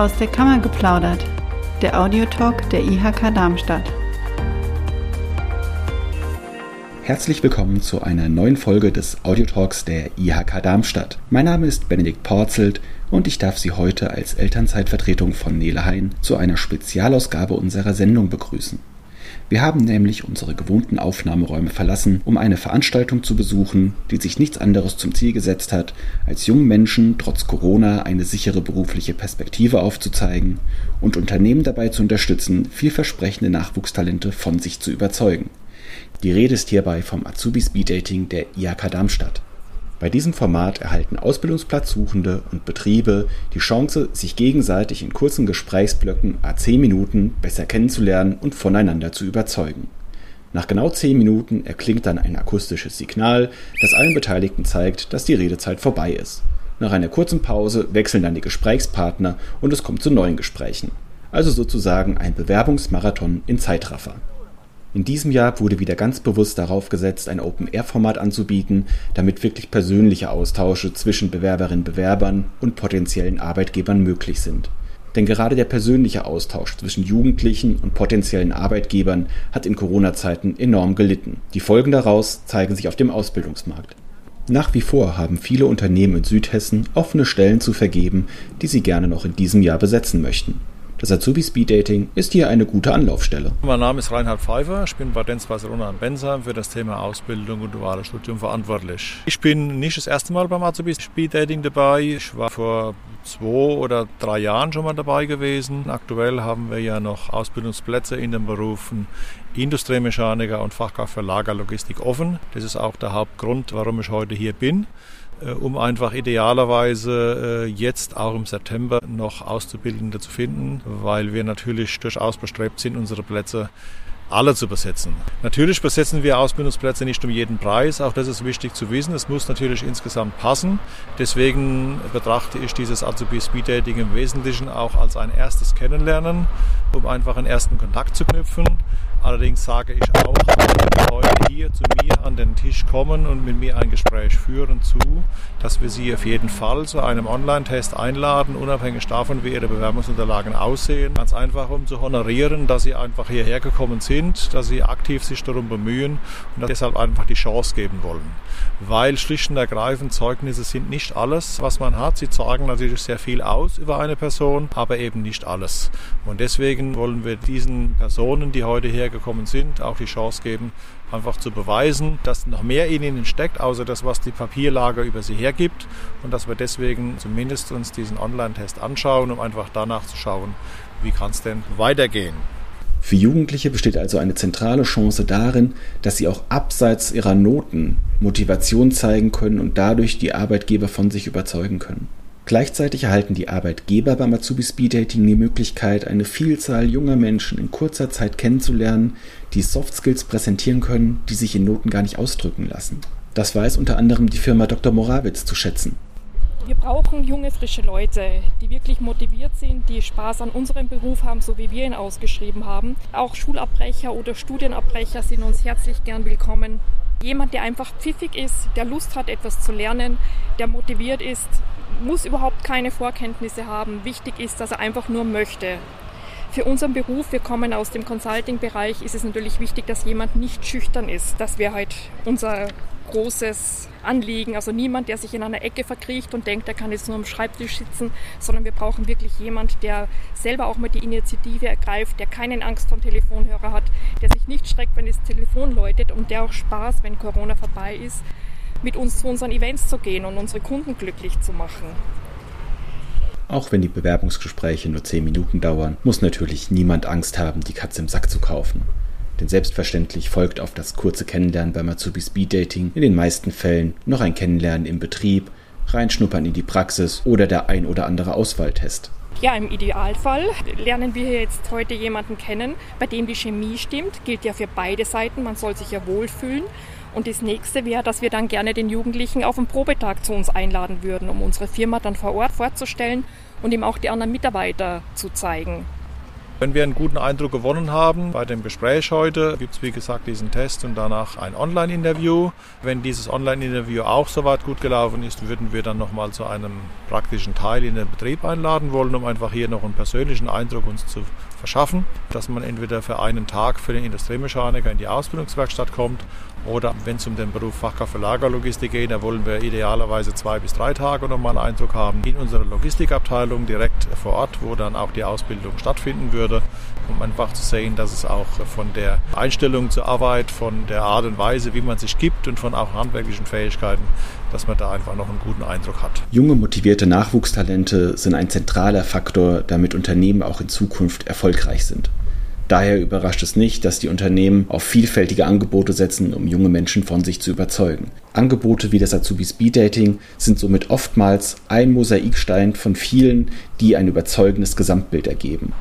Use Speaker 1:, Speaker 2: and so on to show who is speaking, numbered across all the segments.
Speaker 1: Aus der Kammer geplaudert, der Audiotalk der IHK Darmstadt.
Speaker 2: Herzlich willkommen zu einer neuen Folge des Audiotalks der IHK Darmstadt. Mein Name ist Benedikt Porzelt und ich darf Sie heute als Elternzeitvertretung von Nele Hein zu einer Spezialausgabe unserer Sendung begrüßen. Wir haben nämlich unsere gewohnten Aufnahmeräume verlassen, um eine Veranstaltung zu besuchen, die sich nichts anderes zum Ziel gesetzt hat, als jungen Menschen trotz Corona eine sichere berufliche Perspektive aufzuzeigen und Unternehmen dabei zu unterstützen, vielversprechende Nachwuchstalente von sich zu überzeugen. Die Rede ist hierbei vom Azubi Speed Dating der IHK Darmstadt. Bei diesem Format erhalten Ausbildungsplatzsuchende und Betriebe die Chance, sich gegenseitig in kurzen Gesprächsblöcken a 10 Minuten besser kennenzulernen und voneinander zu überzeugen. Nach genau 10 Minuten erklingt dann ein akustisches Signal, das allen Beteiligten zeigt, dass die Redezeit vorbei ist. Nach einer kurzen Pause wechseln dann die Gesprächspartner und es kommt zu neuen Gesprächen. Also sozusagen ein Bewerbungsmarathon in Zeitraffer. In diesem Jahr wurde wieder ganz bewusst darauf gesetzt, ein Open-Air-Format anzubieten, damit wirklich persönliche Austausche zwischen Bewerberinnen, Bewerbern und potenziellen Arbeitgebern möglich sind. Denn gerade der persönliche Austausch zwischen Jugendlichen und potenziellen Arbeitgebern hat in Corona-Zeiten enorm gelitten. Die Folgen daraus zeigen sich auf dem Ausbildungsmarkt. Nach wie vor haben viele Unternehmen in Südhessen offene Stellen zu vergeben, die sie gerne noch in diesem Jahr besetzen möchten. Das Azubi Speed Dating ist hier eine gute Anlaufstelle.
Speaker 3: Mein Name ist Reinhard Pfeiffer. Ich bin bei Denz Barcelona in Bensheim für das Thema Ausbildung und duales Studium verantwortlich. Ich bin nicht das erste Mal beim Azubi Speed Dating dabei. Ich war vor zwei oder drei Jahren schon mal dabei gewesen. Aktuell haben wir ja noch Ausbildungsplätze in den Berufen Industriemechaniker und Fachkraft für Lagerlogistik offen. Das ist auch der Hauptgrund, warum ich heute hier bin. Äh, um einfach idealerweise äh, jetzt auch im September noch Auszubildende zu finden, weil wir natürlich durchaus bestrebt sind, unsere Plätze alle zu besetzen. Natürlich besetzen wir Ausbildungsplätze nicht um jeden Preis, auch das ist wichtig zu wissen. Es muss natürlich insgesamt passen. Deswegen betrachte ich dieses Azubi Speed Dating im Wesentlichen auch als ein erstes Kennenlernen, um einfach einen ersten Kontakt zu knüpfen. Allerdings sage ich auch, wenn Leute hier zu mir an den Tisch kommen und mit mir ein Gespräch führen, zu, dass wir sie auf jeden Fall zu einem Online-Test einladen, unabhängig davon, wie ihre Bewerbungsunterlagen aussehen. Ganz einfach, um zu honorieren, dass sie einfach hierher gekommen sind, dass sie aktiv sich darum bemühen und deshalb einfach die Chance geben wollen. Weil schlicht und ergreifend Zeugnisse sind nicht alles, was man hat. Sie zeigen natürlich sehr viel aus über eine Person, aber eben nicht alles. Und deswegen wollen wir diesen Personen, die heute hier gekommen sind, auch die Chance geben, einfach zu beweisen, dass noch mehr in ihnen steckt, außer das, was die Papierlage über sie hergibt und dass wir deswegen zumindest uns diesen Online-Test anschauen, um einfach danach zu schauen, wie kann es denn weitergehen.
Speaker 2: Für Jugendliche besteht also eine zentrale Chance darin, dass sie auch abseits ihrer Noten Motivation zeigen können und dadurch die Arbeitgeber von sich überzeugen können. Gleichzeitig erhalten die Arbeitgeber beim Azubi Speed Dating die Möglichkeit, eine Vielzahl junger Menschen in kurzer Zeit kennenzulernen, die Soft Skills präsentieren können, die sich in Noten gar nicht ausdrücken lassen. Das weiß unter anderem die Firma Dr. Morawitz zu schätzen.
Speaker 4: Wir brauchen junge, frische Leute, die wirklich motiviert sind, die Spaß an unserem Beruf haben, so wie wir ihn ausgeschrieben haben. Auch Schulabbrecher oder Studienabbrecher sind uns herzlich gern willkommen. Jemand, der einfach pfiffig ist, der Lust hat, etwas zu lernen, der motiviert ist, muss überhaupt keine Vorkenntnisse haben. Wichtig ist, dass er einfach nur möchte. Für unseren Beruf, wir kommen aus dem Consulting-Bereich, ist es natürlich wichtig, dass jemand nicht schüchtern ist. Das wäre halt unser großes Anliegen. Also niemand, der sich in einer Ecke verkriecht und denkt, er kann jetzt nur am Schreibtisch sitzen, sondern wir brauchen wirklich jemand, der selber auch mal die Initiative ergreift, der keine Angst vom Telefonhörer hat, der sich nicht schreckt, wenn das Telefon läutet und der auch Spaß, wenn Corona vorbei ist, mit uns zu unseren Events zu gehen und unsere Kunden glücklich zu machen.
Speaker 2: Auch wenn die Bewerbungsgespräche nur 10 Minuten dauern, muss natürlich niemand Angst haben, die Katze im Sack zu kaufen. Denn selbstverständlich folgt auf das kurze Kennenlernen beim Azubi Speed Dating in den meisten Fällen noch ein Kennenlernen im Betrieb, reinschnuppern in die Praxis oder der ein oder andere Auswahltest.
Speaker 4: Ja, im Idealfall lernen wir jetzt heute jemanden kennen, bei dem die Chemie stimmt. Gilt ja für beide Seiten. Man soll sich ja wohlfühlen. Und das nächste wäre, dass wir dann gerne den Jugendlichen auf einen Probetag zu uns einladen würden, um unsere Firma dann vor Ort vorzustellen und ihm auch die anderen Mitarbeiter zu zeigen.
Speaker 3: Wenn wir einen guten Eindruck gewonnen haben bei dem Gespräch heute, gibt es wie gesagt diesen Test und danach ein Online-Interview. Wenn dieses Online-Interview auch soweit gut gelaufen ist, würden wir dann nochmal zu einem praktischen Teil in den Betrieb einladen wollen, um einfach hier noch einen persönlichen Eindruck uns zu verschaffen, dass man entweder für einen Tag für den Industriemechaniker in die Ausbildungswerkstatt kommt oder wenn es um den Beruf Fachkraft für Lagerlogistik geht, da wollen wir idealerweise zwei bis drei Tage nochmal einen Eindruck haben in unserer Logistikabteilung direkt vor Ort, wo dann auch die Ausbildung stattfinden würde, um einfach zu sehen, dass es auch von der Einstellung zur Arbeit, von der Art und Weise, wie man sich gibt und von auch handwerklichen Fähigkeiten, dass man da einfach noch einen guten Eindruck hat.
Speaker 2: Junge, motivierte Nachwuchstalente sind ein zentraler Faktor, damit Unternehmen auch in Zukunft erfolgreich sind. Daher überrascht es nicht, dass die Unternehmen auf vielfältige Angebote setzen, um junge Menschen von sich zu überzeugen. Angebote wie das Azubi Speed Dating sind somit oftmals ein Mosaikstein von vielen, die ein überzeugendes Gesamtbild ergeben.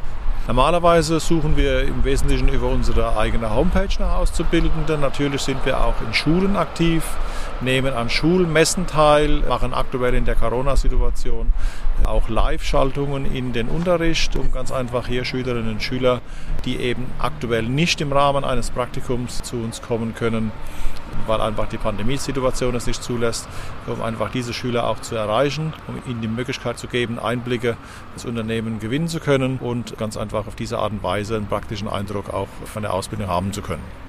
Speaker 3: Normalerweise suchen wir im Wesentlichen über unsere eigene Homepage nach Auszubildenden. Natürlich sind wir auch in Schulen aktiv, nehmen an Schulmessen teil, machen aktuell in der Corona-Situation auch Live-Schaltungen in den Unterricht, um ganz einfach hier Schülerinnen und Schüler, die eben aktuell nicht im Rahmen eines Praktikums zu uns kommen können, weil einfach die Pandemiesituation es nicht zulässt, um einfach diese Schüler auch zu erreichen, um ihnen die Möglichkeit zu geben, Einblicke ins Unternehmen gewinnen zu können und ganz einfach auf diese Art und Weise einen praktischen Eindruck auch von der Ausbildung haben zu können.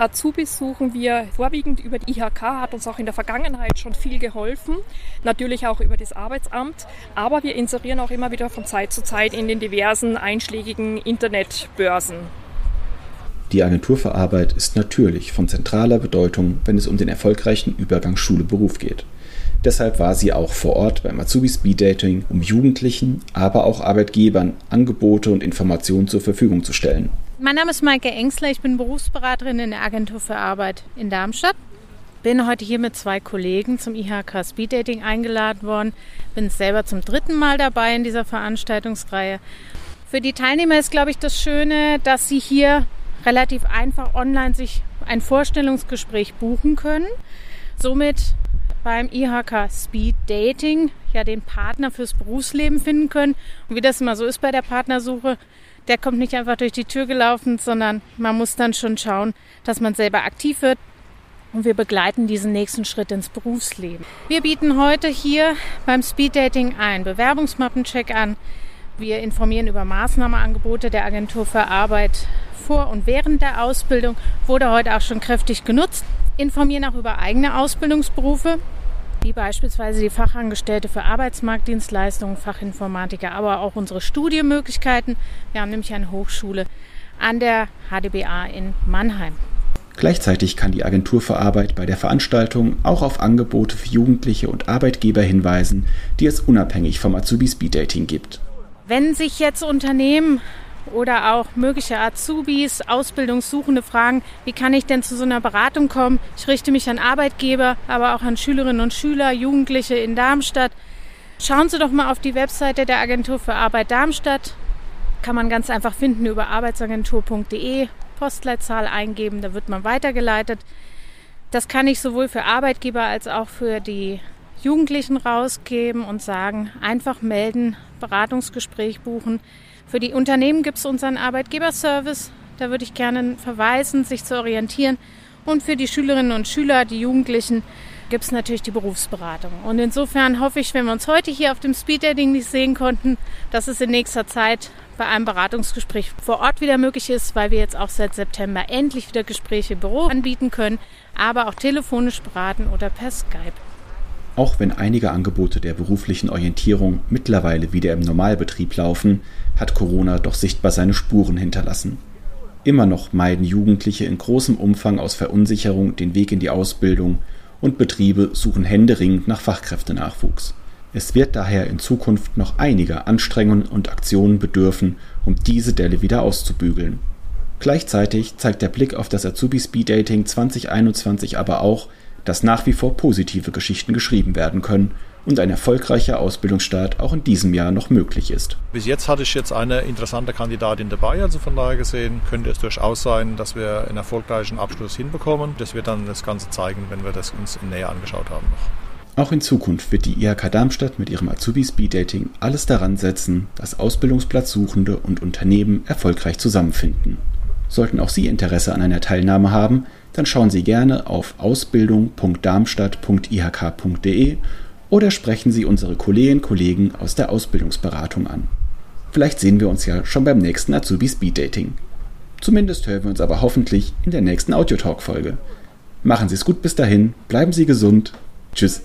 Speaker 4: Azubis suchen wir vorwiegend über die IHK, hat uns auch in der Vergangenheit schon viel geholfen, natürlich auch über das Arbeitsamt, aber wir inserieren auch immer wieder von Zeit zu Zeit in den diversen einschlägigen Internetbörsen.
Speaker 2: Die Agentur für Arbeit ist natürlich von zentraler Bedeutung, wenn es um den erfolgreichen Übergang Schule-Beruf geht. Deshalb war sie auch vor Ort beim Azubi Speed Dating, um Jugendlichen, aber auch Arbeitgebern Angebote und Informationen zur Verfügung zu stellen.
Speaker 5: Mein Name ist Maike Engsler, ich bin Berufsberaterin in der Agentur für Arbeit in Darmstadt. Bin heute hier mit zwei Kollegen zum IHK Speed Dating eingeladen worden. Bin selber zum dritten Mal dabei in dieser Veranstaltungsreihe. Für die Teilnehmer ist, glaube ich, das Schöne, dass sie hier relativ einfach online sich ein Vorstellungsgespräch buchen können. Somit beim IHK Speed Dating ja den Partner fürs Berufsleben finden können. Und wie das immer so ist bei der Partnersuche, der kommt nicht einfach durch die Tür gelaufen, sondern man muss dann schon schauen, dass man selber aktiv wird. Und wir begleiten diesen nächsten Schritt ins Berufsleben. Wir bieten heute hier beim Speed Dating einen Bewerbungsmappencheck an. Wir informieren über Maßnahmeangebote der Agentur für Arbeit vor und während der Ausbildung. Wurde heute auch schon kräftig genutzt. Informieren auch über eigene Ausbildungsberufe wie beispielsweise die Fachangestellte für Arbeitsmarktdienstleistungen, Fachinformatiker, aber auch unsere Studienmöglichkeiten. Wir haben nämlich eine Hochschule an der HDBA in Mannheim.
Speaker 2: Gleichzeitig kann die Agentur für Arbeit bei der Veranstaltung auch auf Angebote für Jugendliche und Arbeitgeber hinweisen, die es unabhängig vom Azubi Speed Dating gibt.
Speaker 5: Wenn sich jetzt Unternehmen oder auch mögliche Azubis, Ausbildungssuchende fragen, wie kann ich denn zu so einer Beratung kommen? Ich richte mich an Arbeitgeber, aber auch an Schülerinnen und Schüler, Jugendliche in Darmstadt. Schauen Sie doch mal auf die Webseite der Agentur für Arbeit Darmstadt. Kann man ganz einfach finden über arbeitsagentur.de, Postleitzahl eingeben, da wird man weitergeleitet. Das kann ich sowohl für Arbeitgeber als auch für die Jugendlichen rausgeben und sagen, einfach melden, Beratungsgespräch buchen. Für die Unternehmen gibt es unseren Arbeitgeberservice. Da würde ich gerne verweisen, sich zu orientieren. Und für die Schülerinnen und Schüler, die Jugendlichen, gibt es natürlich die Berufsberatung. Und insofern hoffe ich, wenn wir uns heute hier auf dem Speeddating nicht sehen konnten, dass es in nächster Zeit bei einem Beratungsgespräch vor Ort wieder möglich ist, weil wir jetzt auch seit September endlich wieder Gespräche im Büro anbieten können, aber auch telefonisch beraten oder per Skype.
Speaker 2: Auch wenn einige Angebote der beruflichen Orientierung mittlerweile wieder im Normalbetrieb laufen, hat Corona doch sichtbar seine Spuren hinterlassen. Immer noch meiden Jugendliche in großem Umfang aus Verunsicherung den Weg in die Ausbildung und Betriebe suchen händeringend nach Fachkräftenachwuchs. Es wird daher in Zukunft noch einiger Anstrengungen und Aktionen bedürfen, um diese Delle wieder auszubügeln. Gleichzeitig zeigt der Blick auf das Azubi Speed Dating 2021 aber auch, dass nach wie vor positive Geschichten geschrieben werden können und ein erfolgreicher Ausbildungsstart auch in diesem Jahr noch möglich ist.
Speaker 3: Bis jetzt hatte ich jetzt eine interessante Kandidatin dabei, also von daher gesehen könnte es durchaus sein, dass wir einen erfolgreichen Abschluss hinbekommen. Das wird dann das Ganze zeigen, wenn wir das uns näher angeschaut haben. Noch.
Speaker 2: Auch in Zukunft wird die IHK Darmstadt mit ihrem Azubi Speed Dating alles daran setzen, dass Ausbildungsplatzsuchende und Unternehmen erfolgreich zusammenfinden. Sollten auch Sie Interesse an einer Teilnahme haben, dann schauen Sie gerne auf ausbildung.darmstadt.ihk.de oder sprechen Sie unsere Kolleginnen und Kollegen aus der Ausbildungsberatung an. Vielleicht sehen wir uns ja schon beim nächsten Azubi Speed Dating. Zumindest hören wir uns aber hoffentlich in der nächsten Audiotalk-Folge. Machen Sie es gut bis dahin, bleiben Sie gesund. Tschüss.